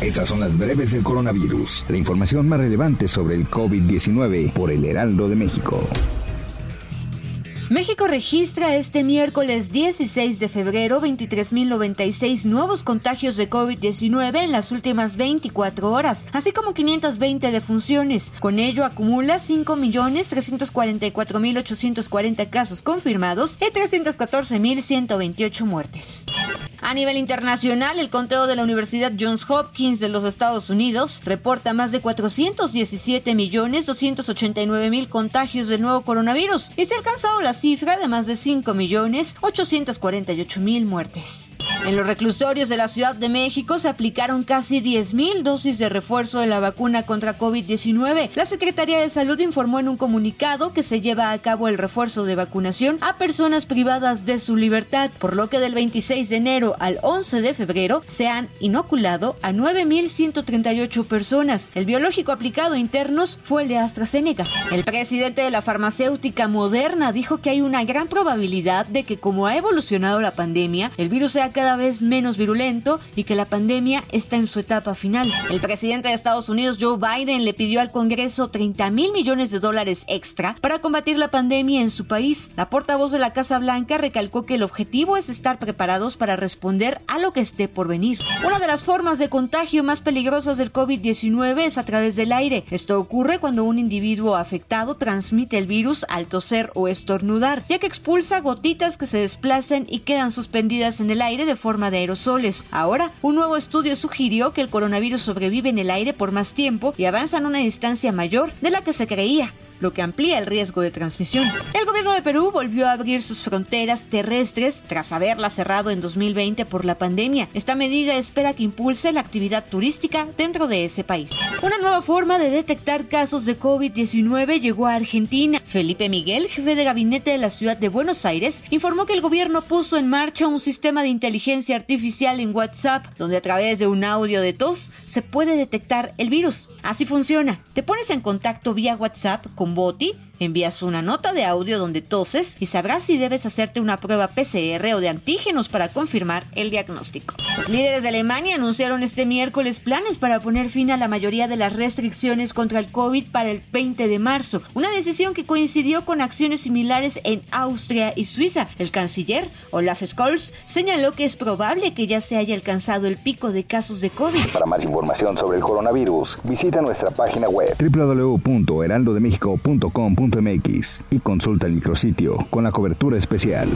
Estas son las breves del coronavirus, la información más relevante sobre el COVID-19 por el Heraldo de México. México registra este miércoles 16 de febrero 23.096 nuevos contagios de COVID-19 en las últimas 24 horas, así como 520 defunciones. Con ello acumula 5.344.840 casos confirmados y 314.128 muertes. A nivel internacional, el conteo de la Universidad Johns Hopkins de los Estados Unidos reporta más de 417 millones 289 mil contagios del nuevo coronavirus y se ha alcanzado la cifra de más de 5 millones 848 mil muertes. En los reclusorios de la Ciudad de México se aplicaron casi 10.000 dosis de refuerzo de la vacuna contra COVID-19. La Secretaría de Salud informó en un comunicado que se lleva a cabo el refuerzo de vacunación a personas privadas de su libertad, por lo que del 26 de enero al 11 de febrero se han inoculado a 9.138 personas. El biológico aplicado internos fue el de AstraZeneca. El presidente de la farmacéutica Moderna dijo que hay una gran probabilidad de que como ha evolucionado la pandemia, el virus sea cada vez menos virulento y que la pandemia está en su etapa final. El presidente de Estados Unidos, Joe Biden, le pidió al Congreso 30 mil millones de dólares extra para combatir la pandemia en su país. La portavoz de la Casa Blanca recalcó que el objetivo es estar preparados para responder a lo que esté por venir. Una de las formas de contagio más peligrosas del COVID-19 es a través del aire. Esto ocurre cuando un individuo afectado transmite el virus al toser o estornudar, ya que expulsa gotitas que se desplazan y quedan suspendidas en el aire de forma de aerosoles. Ahora, un nuevo estudio sugirió que el coronavirus sobrevive en el aire por más tiempo y avanza en una distancia mayor de la que se creía lo que amplía el riesgo de transmisión. El gobierno de Perú volvió a abrir sus fronteras terrestres tras haberlas cerrado en 2020 por la pandemia. Esta medida espera que impulse la actividad turística dentro de ese país. Una nueva forma de detectar casos de COVID-19 llegó a Argentina. Felipe Miguel, jefe de gabinete de la ciudad de Buenos Aires, informó que el gobierno puso en marcha un sistema de inteligencia artificial en WhatsApp, donde a través de un audio de tos se puede detectar el virus. Así funciona. Te pones en contacto vía WhatsApp con Boti Envías una nota de audio donde toses y sabrás si debes hacerte una prueba PCR o de antígenos para confirmar el diagnóstico. Los líderes de Alemania anunciaron este miércoles planes para poner fin a la mayoría de las restricciones contra el COVID para el 20 de marzo, una decisión que coincidió con acciones similares en Austria y Suiza. El canciller Olaf Scholz señaló que es probable que ya se haya alcanzado el pico de casos de COVID. Para más información sobre el coronavirus, visita nuestra página web www.heraldodemexico.com y consulta el micrositio con la cobertura especial.